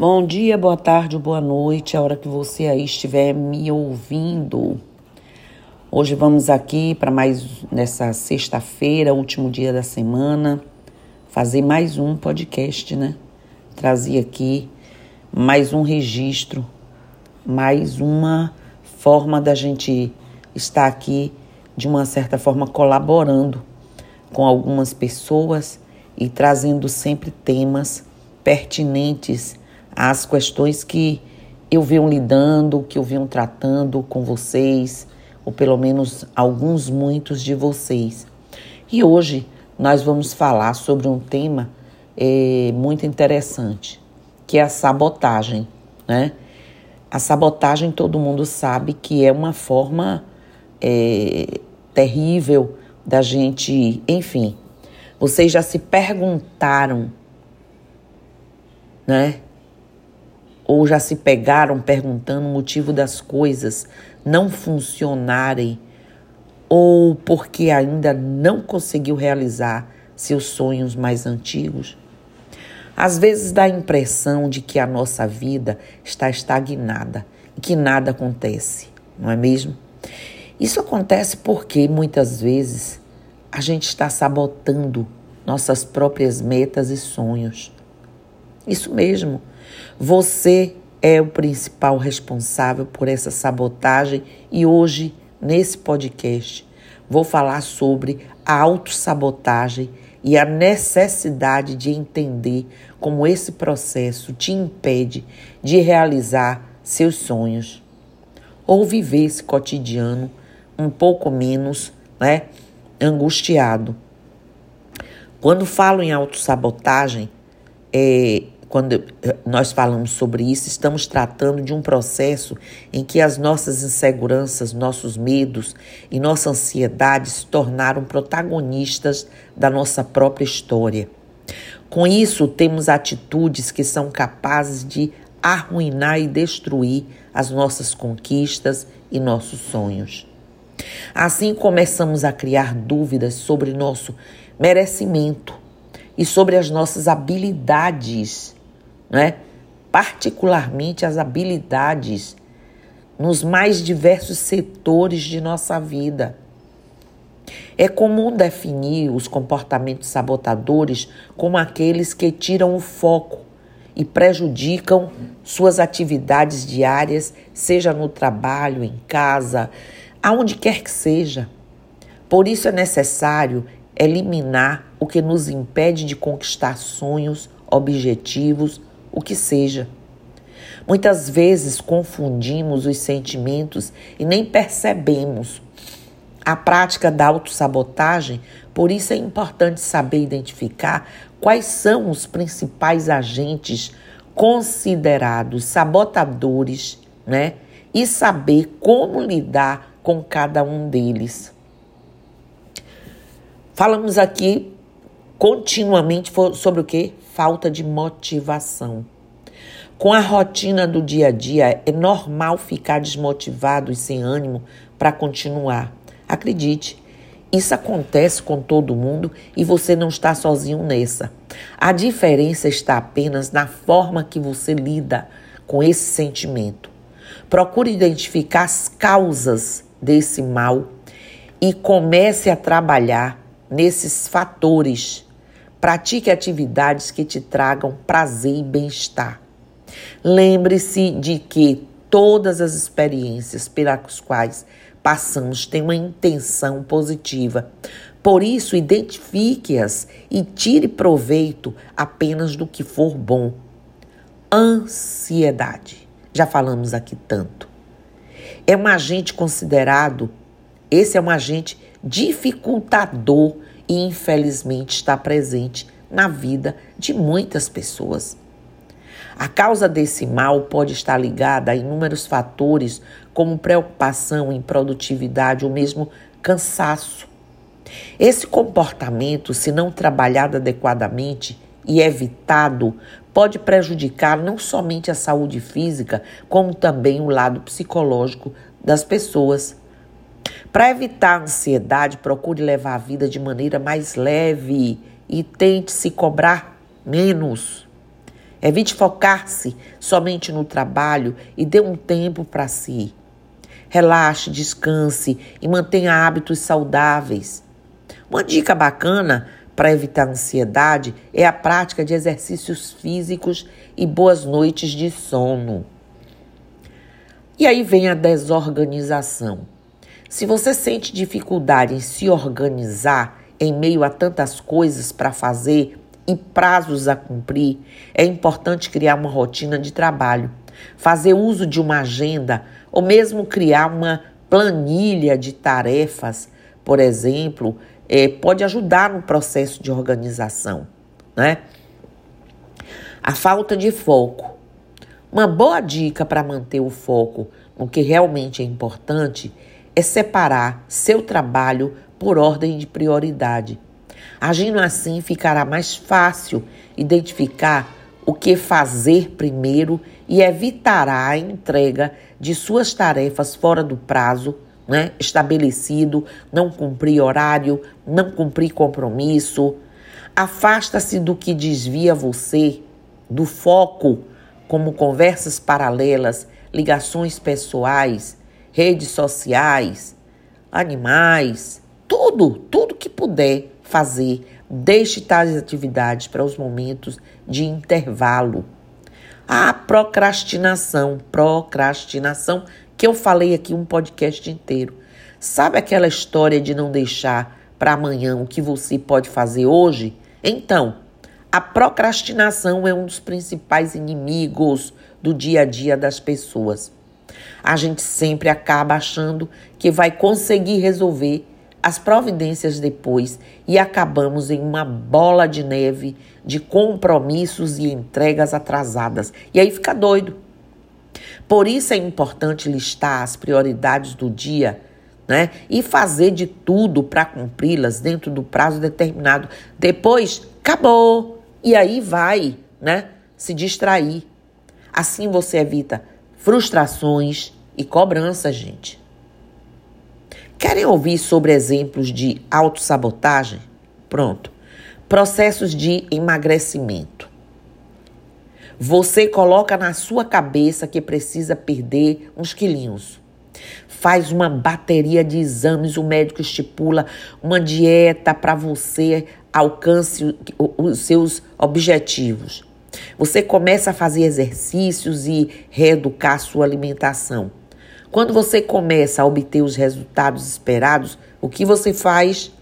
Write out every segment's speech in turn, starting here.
Bom dia, boa tarde, boa noite, a hora que você aí estiver me ouvindo. Hoje vamos aqui para mais nessa sexta-feira, último dia da semana, fazer mais um podcast, né? Trazer aqui mais um registro, mais uma forma da gente estar aqui de uma certa forma colaborando com algumas pessoas e trazendo sempre temas pertinentes as questões que eu venho lidando, que eu venho tratando com vocês, ou pelo menos alguns, muitos de vocês. E hoje nós vamos falar sobre um tema é, muito interessante, que é a sabotagem, né? A sabotagem todo mundo sabe que é uma forma é, terrível da gente, enfim. Vocês já se perguntaram, né? Ou já se pegaram perguntando o motivo das coisas não funcionarem ou porque ainda não conseguiu realizar seus sonhos mais antigos? Às vezes dá a impressão de que a nossa vida está estagnada e que nada acontece, não é mesmo? Isso acontece porque muitas vezes a gente está sabotando nossas próprias metas e sonhos. Isso mesmo. Você é o principal responsável por essa sabotagem e hoje, nesse podcast, vou falar sobre a autossabotagem e a necessidade de entender como esse processo te impede de realizar seus sonhos ou viver esse cotidiano um pouco menos né, angustiado. Quando falo em autossabotagem, é, quando eh, nós falamos sobre isso, estamos tratando de um processo em que as nossas inseguranças, nossos medos e nossa ansiedade se tornaram protagonistas da nossa própria história. Com isso, temos atitudes que são capazes de arruinar e destruir as nossas conquistas e nossos sonhos. Assim começamos a criar dúvidas sobre nosso merecimento e sobre as nossas habilidades né? particularmente as habilidades nos mais diversos setores de nossa vida. É comum definir os comportamentos sabotadores como aqueles que tiram o foco e prejudicam suas atividades diárias, seja no trabalho, em casa, aonde quer que seja. Por isso é necessário eliminar o que nos impede de conquistar sonhos, objetivos o que seja. Muitas vezes confundimos os sentimentos e nem percebemos a prática da autossabotagem, por isso é importante saber identificar quais são os principais agentes considerados sabotadores, né? E saber como lidar com cada um deles. Falamos aqui continuamente sobre o que? Falta de motivação. Com a rotina do dia a dia, é normal ficar desmotivado e sem ânimo para continuar. Acredite, isso acontece com todo mundo e você não está sozinho nessa. A diferença está apenas na forma que você lida com esse sentimento. Procure identificar as causas desse mal e comece a trabalhar nesses fatores Pratique atividades que te tragam prazer e bem-estar. Lembre-se de que todas as experiências pelas quais passamos têm uma intenção positiva. Por isso, identifique-as e tire proveito apenas do que for bom. Ansiedade. Já falamos aqui tanto. É um agente considerado, esse é um agente dificultador infelizmente está presente na vida de muitas pessoas. A causa desse mal pode estar ligada a inúmeros fatores, como preocupação em produtividade ou mesmo cansaço. Esse comportamento, se não trabalhado adequadamente e evitado, pode prejudicar não somente a saúde física, como também o lado psicológico das pessoas. Para evitar a ansiedade, procure levar a vida de maneira mais leve e tente se cobrar menos. Evite focar-se somente no trabalho e dê um tempo para si. Relaxe, descanse e mantenha hábitos saudáveis. Uma dica bacana para evitar ansiedade é a prática de exercícios físicos e boas noites de sono. E aí vem a desorganização. Se você sente dificuldade em se organizar em meio a tantas coisas para fazer e prazos a cumprir, é importante criar uma rotina de trabalho, fazer uso de uma agenda ou mesmo criar uma planilha de tarefas, por exemplo, é, pode ajudar no processo de organização, né? A falta de foco. Uma boa dica para manter o foco no que realmente é importante é separar seu trabalho por ordem de prioridade. Agindo assim, ficará mais fácil identificar o que fazer primeiro e evitará a entrega de suas tarefas fora do prazo né, estabelecido, não cumprir horário, não cumprir compromisso. Afasta-se do que desvia você do foco, como conversas paralelas, ligações pessoais, redes sociais, animais, tudo, tudo que puder fazer, deixe tais atividades para os momentos de intervalo. A procrastinação, procrastinação, que eu falei aqui um podcast inteiro. Sabe aquela história de não deixar para amanhã o que você pode fazer hoje? Então, a procrastinação é um dos principais inimigos do dia a dia das pessoas. A gente sempre acaba achando que vai conseguir resolver as providências depois e acabamos em uma bola de neve de compromissos e entregas atrasadas. E aí fica doido. Por isso é importante listar as prioridades do dia, né? E fazer de tudo para cumpri-las dentro do prazo determinado. Depois, acabou. E aí vai, né? Se distrair. Assim você evita frustrações e cobranças, gente. Querem ouvir sobre exemplos de autossabotagem? Pronto. Processos de emagrecimento. Você coloca na sua cabeça que precisa perder uns quilinhos. Faz uma bateria de exames, o médico estipula uma dieta para você alcance os seus objetivos. Você começa a fazer exercícios e reeducar sua alimentação. Quando você começa a obter os resultados esperados, o que você faz?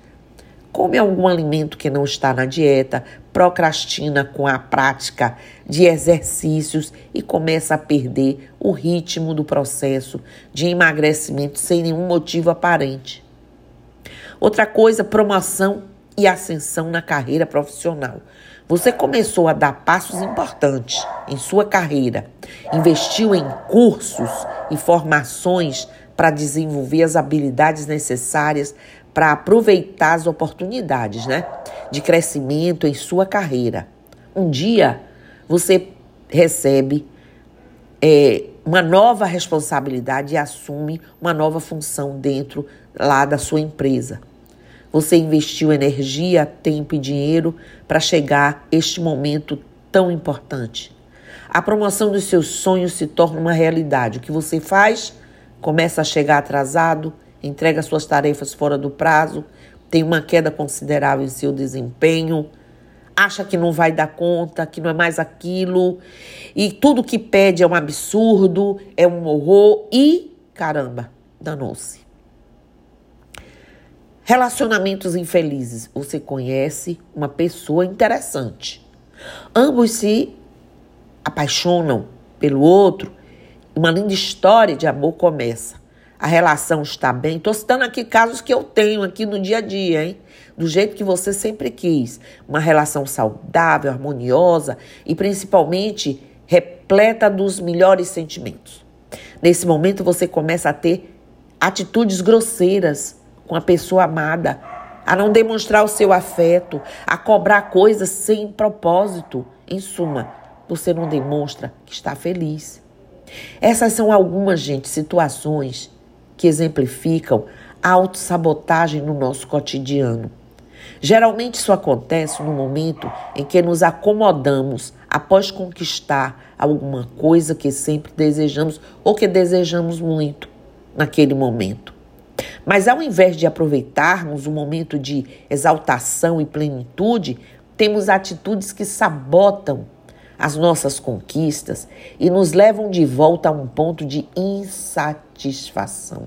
Come algum alimento que não está na dieta, procrastina com a prática de exercícios e começa a perder o ritmo do processo de emagrecimento sem nenhum motivo aparente. Outra coisa, promoção e ascensão na carreira profissional. Você começou a dar passos importantes em sua carreira, investiu em cursos e formações para desenvolver as habilidades necessárias para aproveitar as oportunidades, né, de crescimento em sua carreira. Um dia você recebe é, uma nova responsabilidade e assume uma nova função dentro lá da sua empresa. Você investiu energia, tempo e dinheiro para chegar este momento tão importante. A promoção dos seus sonhos se torna uma realidade. O que você faz? Começa a chegar atrasado, entrega suas tarefas fora do prazo, tem uma queda considerável em seu desempenho, acha que não vai dar conta, que não é mais aquilo, e tudo que pede é um absurdo, é um horror e, caramba, danou-se. Relacionamentos infelizes. Você conhece uma pessoa interessante. Ambos se apaixonam pelo outro. Uma linda história de amor começa. A relação está bem. Estou citando aqui casos que eu tenho aqui no dia a dia, hein? Do jeito que você sempre quis. Uma relação saudável, harmoniosa e principalmente repleta dos melhores sentimentos. Nesse momento você começa a ter atitudes grosseiras com a pessoa amada, a não demonstrar o seu afeto, a cobrar coisas sem propósito. Em suma, você não demonstra que está feliz. Essas são algumas, gente, situações que exemplificam a autossabotagem no nosso cotidiano. Geralmente isso acontece no momento em que nos acomodamos após conquistar alguma coisa que sempre desejamos ou que desejamos muito naquele momento. Mas ao invés de aproveitarmos o momento de exaltação e plenitude, temos atitudes que sabotam as nossas conquistas e nos levam de volta a um ponto de insatisfação.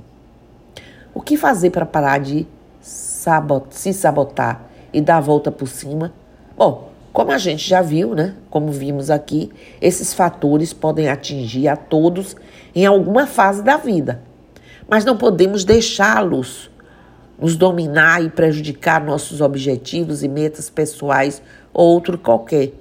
O que fazer para parar de sabot se sabotar e dar a volta por cima? Bom, como a gente já viu, né? Como vimos aqui, esses fatores podem atingir a todos em alguma fase da vida. Mas não podemos deixá-los nos dominar e prejudicar nossos objetivos e metas pessoais ou outro qualquer.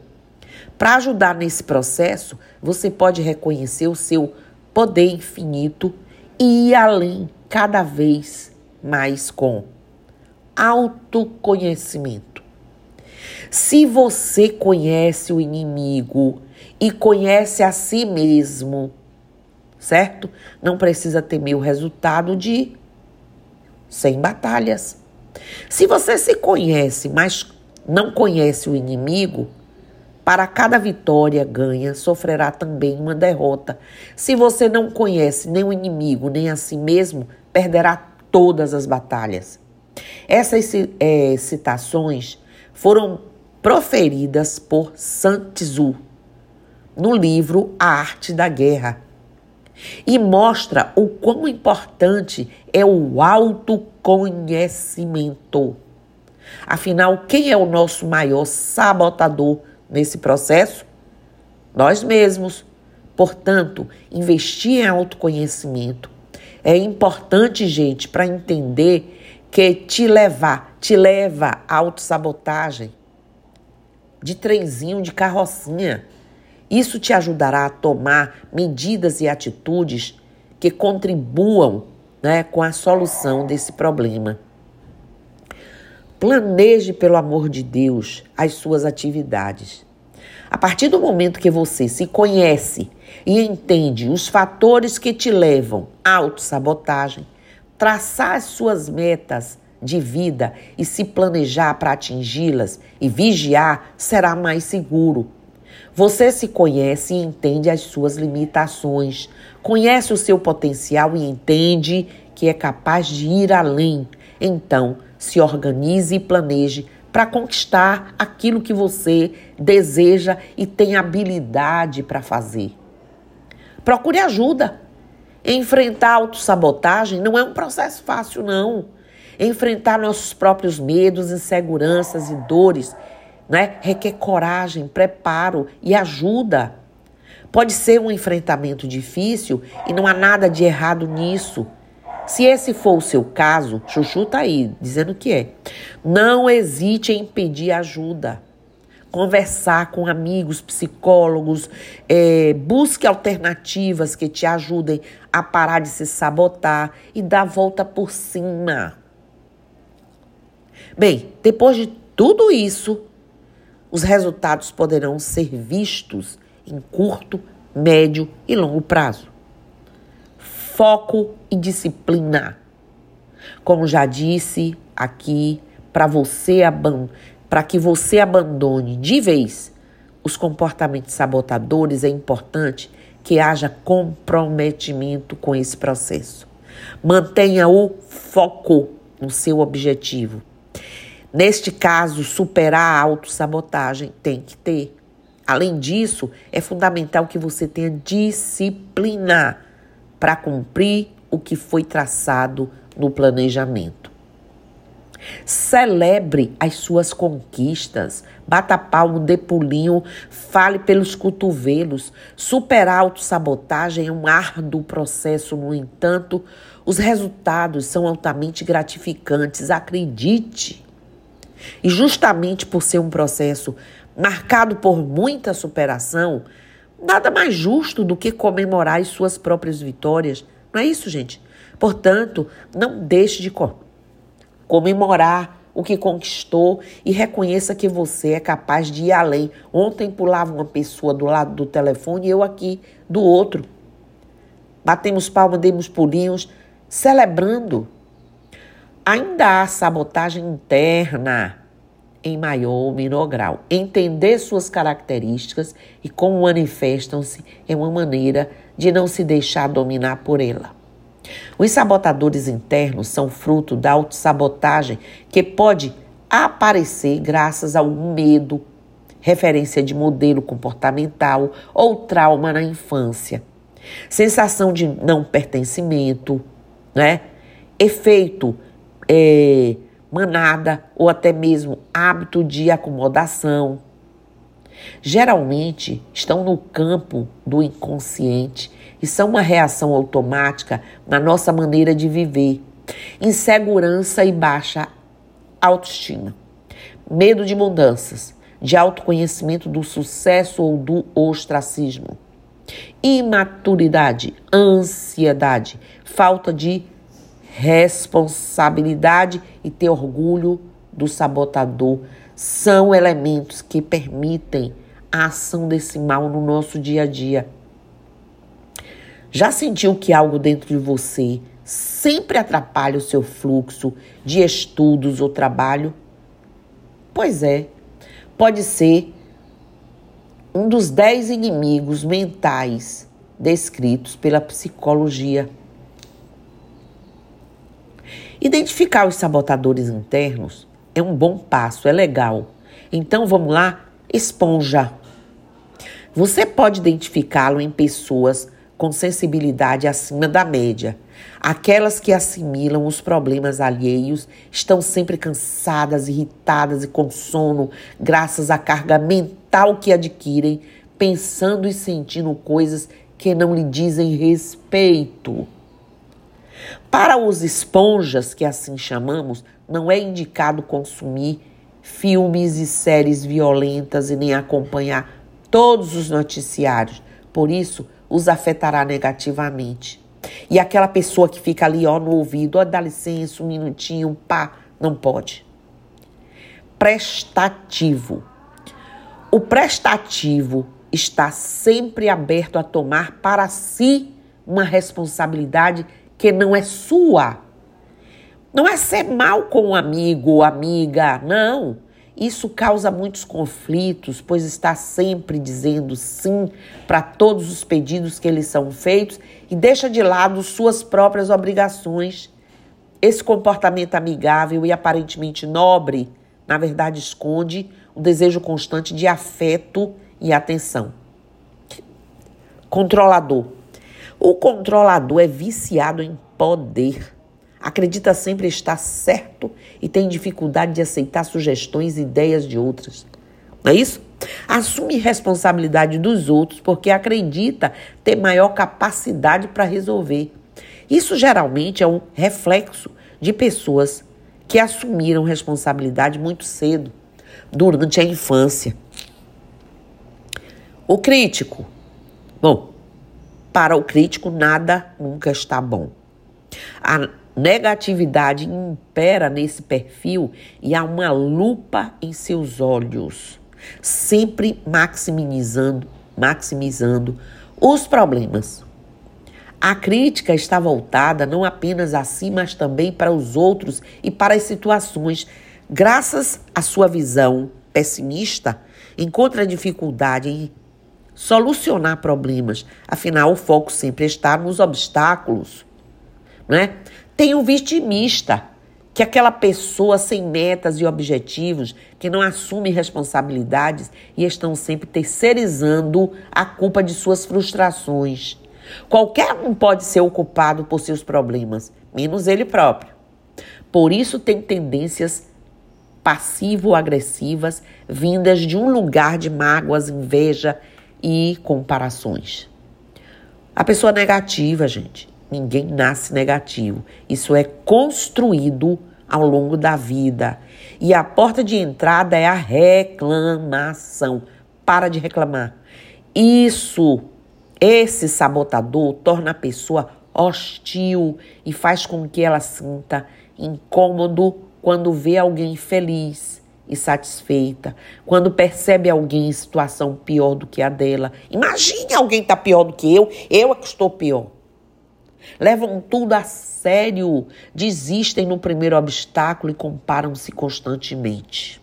Para ajudar nesse processo, você pode reconhecer o seu poder infinito e ir além cada vez mais com autoconhecimento. Se você conhece o inimigo e conhece a si mesmo, certo? Não precisa temer o resultado de 100 batalhas. Se você se conhece, mas não conhece o inimigo, para cada vitória ganha, sofrerá também uma derrota. Se você não conhece nem o inimigo, nem a si mesmo, perderá todas as batalhas. Essas é, citações foram proferidas por Sun Tzu no livro A Arte da Guerra e mostra o quão importante é o autoconhecimento. Afinal, quem é o nosso maior sabotador nesse processo? Nós mesmos. Portanto, investir em autoconhecimento é importante, gente, para entender que te levar, te leva à autossabotagem de trenzinho, de carrocinha. Isso te ajudará a tomar medidas e atitudes que contribuam né, com a solução desse problema. Planeje, pelo amor de Deus, as suas atividades. A partir do momento que você se conhece e entende os fatores que te levam à autossabotagem, traçar as suas metas de vida e se planejar para atingi-las e vigiar será mais seguro. Você se conhece e entende as suas limitações, conhece o seu potencial e entende que é capaz de ir além. Então, se organize e planeje para conquistar aquilo que você deseja e tem habilidade para fazer. Procure ajuda. Enfrentar a autossabotagem não é um processo fácil, não. Enfrentar nossos próprios medos, inseguranças e dores né, requer coragem, preparo e ajuda. Pode ser um enfrentamento difícil e não há nada de errado nisso. Se esse for o seu caso, Chuchu tá aí dizendo que é. Não hesite em pedir ajuda. Conversar com amigos, psicólogos, é, busque alternativas que te ajudem a parar de se sabotar e dar volta por cima. Bem, depois de tudo isso, os resultados poderão ser vistos em curto, médio e longo prazo foco e disciplina. Como já disse aqui, para você para que você abandone de vez os comportamentos sabotadores, é importante que haja comprometimento com esse processo. Mantenha o foco no seu objetivo. Neste caso, superar a autossabotagem tem que ter. Além disso, é fundamental que você tenha disciplina para cumprir o que foi traçado no planejamento. Celebre as suas conquistas, bata palmo, dê pulinho, fale pelos cotovelos. Superar a autossabotagem é um árduo processo, no entanto, os resultados são altamente gratificantes, acredite. E justamente por ser um processo marcado por muita superação, Nada mais justo do que comemorar as suas próprias vitórias. Não é isso, gente? Portanto, não deixe de comemorar o que conquistou e reconheça que você é capaz de ir além. Ontem pulava uma pessoa do lado do telefone e eu aqui do outro. Batemos palmas, demos pulinhos, celebrando. Ainda há sabotagem interna em maior ou menor grau. Entender suas características e como manifestam-se é uma maneira de não se deixar dominar por ela. Os sabotadores internos são fruto da autossabotagem que pode aparecer graças a um medo, referência de modelo comportamental ou trauma na infância, sensação de não pertencimento, né? efeito é, manada ou até mesmo hábito de acomodação. Geralmente estão no campo do inconsciente e são uma reação automática na nossa maneira de viver. Insegurança e baixa autoestima, medo de mudanças, de autoconhecimento do sucesso ou do ostracismo, imaturidade, ansiedade, falta de responsabilidade e ter orgulho do sabotador são elementos que permitem a ação desse mal no nosso dia a dia. Já sentiu que algo dentro de você sempre atrapalha o seu fluxo de estudos ou trabalho? Pois é, pode ser um dos dez inimigos mentais descritos pela psicologia. Identificar os sabotadores internos é um bom passo, é legal. Então vamos lá, esponja. Você pode identificá-lo em pessoas com sensibilidade acima da média. Aquelas que assimilam os problemas alheios estão sempre cansadas, irritadas e com sono, graças à carga mental que adquirem, pensando e sentindo coisas que não lhe dizem respeito. Para os esponjas, que assim chamamos, não é indicado consumir filmes e séries violentas e nem acompanhar todos os noticiários. Por isso, os afetará negativamente. E aquela pessoa que fica ali, ó, no ouvido, ó, dá licença, um minutinho, pá, não pode. Prestativo. O prestativo está sempre aberto a tomar para si uma responsabilidade que não é sua. Não é ser mal com um amigo ou amiga, não. Isso causa muitos conflitos, pois está sempre dizendo sim para todos os pedidos que lhes são feitos e deixa de lado suas próprias obrigações. Esse comportamento amigável e aparentemente nobre, na verdade, esconde o desejo constante de afeto e atenção. Controlador. O controlador é viciado em poder acredita sempre estar certo e tem dificuldade de aceitar sugestões e ideias de outras. Não é isso? Assume responsabilidade dos outros porque acredita ter maior capacidade para resolver. Isso geralmente é um reflexo de pessoas que assumiram responsabilidade muito cedo, durante a infância. O crítico. Bom, para o crítico, nada nunca está bom. A negatividade impera nesse perfil e há uma lupa em seus olhos, sempre maximizando, maximizando os problemas. A crítica está voltada não apenas a si, mas também para os outros e para as situações. Graças à sua visão pessimista, encontra dificuldade em solucionar problemas. Afinal, o foco sempre está nos obstáculos, né? Tem o vitimista, que é aquela pessoa sem metas e objetivos, que não assume responsabilidades e estão sempre terceirizando a culpa de suas frustrações. Qualquer um pode ser ocupado por seus problemas, menos ele próprio. Por isso tem tendências passivo-agressivas vindas de um lugar de mágoas, inveja e comparações. A pessoa negativa, gente, Ninguém nasce negativo. Isso é construído ao longo da vida. E a porta de entrada é a reclamação. Para de reclamar. Isso, esse sabotador torna a pessoa hostil e faz com que ela sinta incômodo quando vê alguém feliz e satisfeita, quando percebe alguém em situação pior do que a dela. Imagine alguém tá pior do que eu, eu é que estou pior levam tudo a sério, desistem no primeiro obstáculo e comparam-se constantemente.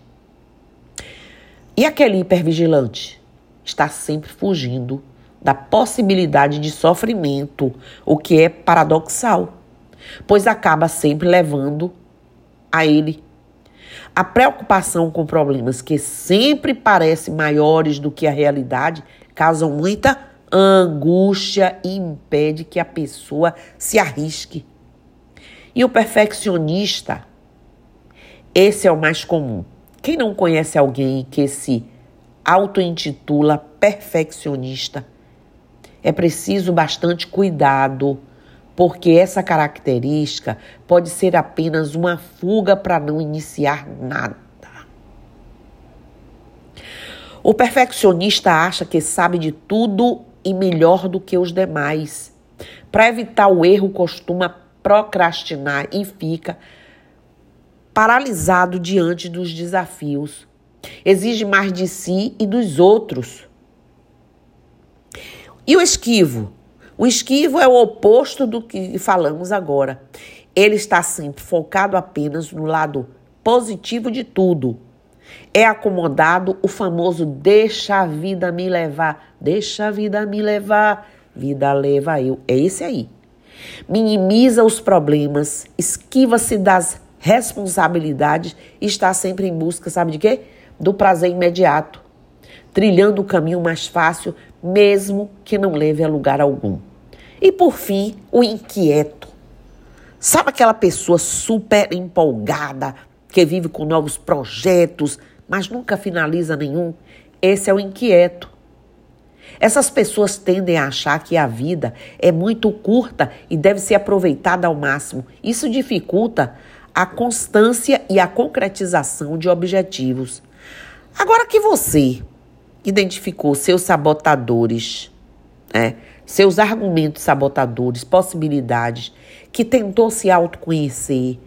E aquele hipervigilante está sempre fugindo da possibilidade de sofrimento, o que é paradoxal, pois acaba sempre levando a ele. A preocupação com problemas que sempre parecem maiores do que a realidade causam muita angústia e impede que a pessoa se arrisque. E o perfeccionista, esse é o mais comum. Quem não conhece alguém que se auto-intitula perfeccionista, é preciso bastante cuidado, porque essa característica pode ser apenas uma fuga para não iniciar nada. O perfeccionista acha que sabe de tudo e melhor do que os demais. Para evitar o erro, costuma procrastinar e fica paralisado diante dos desafios. Exige mais de si e dos outros. E o esquivo? O esquivo é o oposto do que falamos agora. Ele está sempre focado apenas no lado positivo de tudo. É acomodado o famoso deixa a vida me levar, deixa a vida me levar, vida leva eu. É esse aí. Minimiza os problemas, esquiva-se das responsabilidades e está sempre em busca, sabe de quê? Do prazer imediato, trilhando o caminho mais fácil, mesmo que não leve a lugar algum. E por fim, o inquieto. Sabe aquela pessoa super empolgada, que vive com novos projetos, mas nunca finaliza nenhum? Esse é o inquieto. Essas pessoas tendem a achar que a vida é muito curta e deve ser aproveitada ao máximo. Isso dificulta a constância e a concretização de objetivos. Agora que você identificou seus sabotadores, né, seus argumentos sabotadores, possibilidades, que tentou se autoconhecer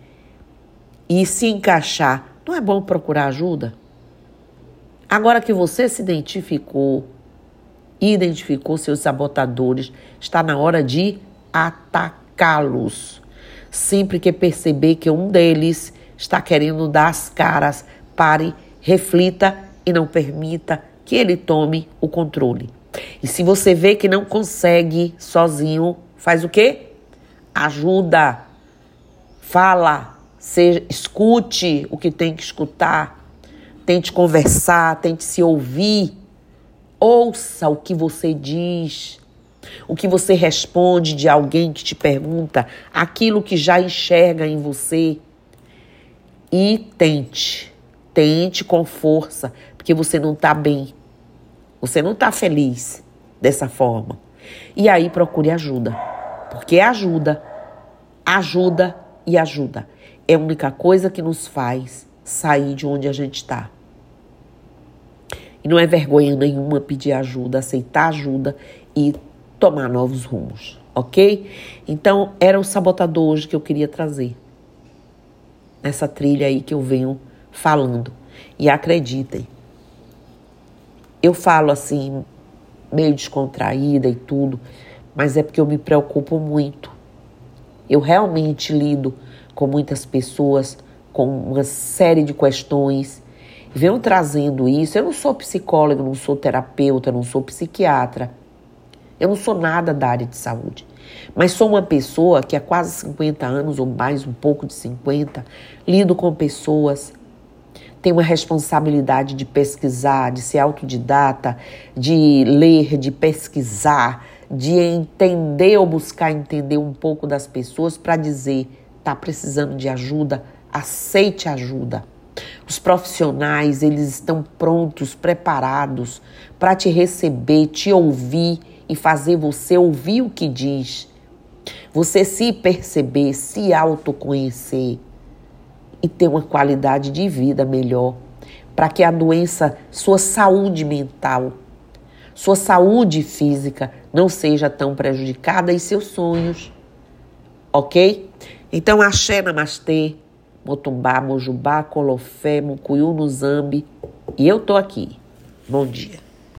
e se encaixar, não é bom procurar ajuda? Agora que você se identificou, identificou seus sabotadores, está na hora de atacá-los. Sempre que perceber que um deles está querendo dar as caras, pare, reflita e não permita que ele tome o controle. E se você vê que não consegue sozinho, faz o quê? Ajuda, fala, seja, escute o que tem que escutar, tente conversar, tente se ouvir. Ouça o que você diz, o que você responde de alguém que te pergunta, aquilo que já enxerga em você. E tente, tente com força, porque você não está bem, você não está feliz dessa forma. E aí procure ajuda, porque ajuda, ajuda e ajuda. É a única coisa que nos faz sair de onde a gente está. E não é vergonha nenhuma pedir ajuda, aceitar ajuda e tomar novos rumos, ok? Então, era o sabotador hoje que eu queria trazer. Nessa trilha aí que eu venho falando. E acreditem, eu falo assim, meio descontraída e tudo, mas é porque eu me preocupo muito. Eu realmente lido com muitas pessoas com uma série de questões venham trazendo isso. Eu não sou psicóloga, não sou terapeuta, não sou psiquiatra. Eu não sou nada da área de saúde. Mas sou uma pessoa que há quase 50 anos, ou mais, um pouco de 50, lido com pessoas, tenho uma responsabilidade de pesquisar, de ser autodidata, de ler, de pesquisar, de entender ou buscar entender um pouco das pessoas para dizer: está precisando de ajuda, aceite ajuda. Os profissionais, eles estão prontos, preparados para te receber, te ouvir e fazer você ouvir o que diz. Você se perceber, se autoconhecer e ter uma qualidade de vida melhor, para que a doença, sua saúde mental, sua saúde física não seja tão prejudicada e seus sonhos. Ok? Então, axé namastê. Motumbá, Mojubá, Colofé, Mucuyu, Nuzambi. E eu tô aqui. Bom dia.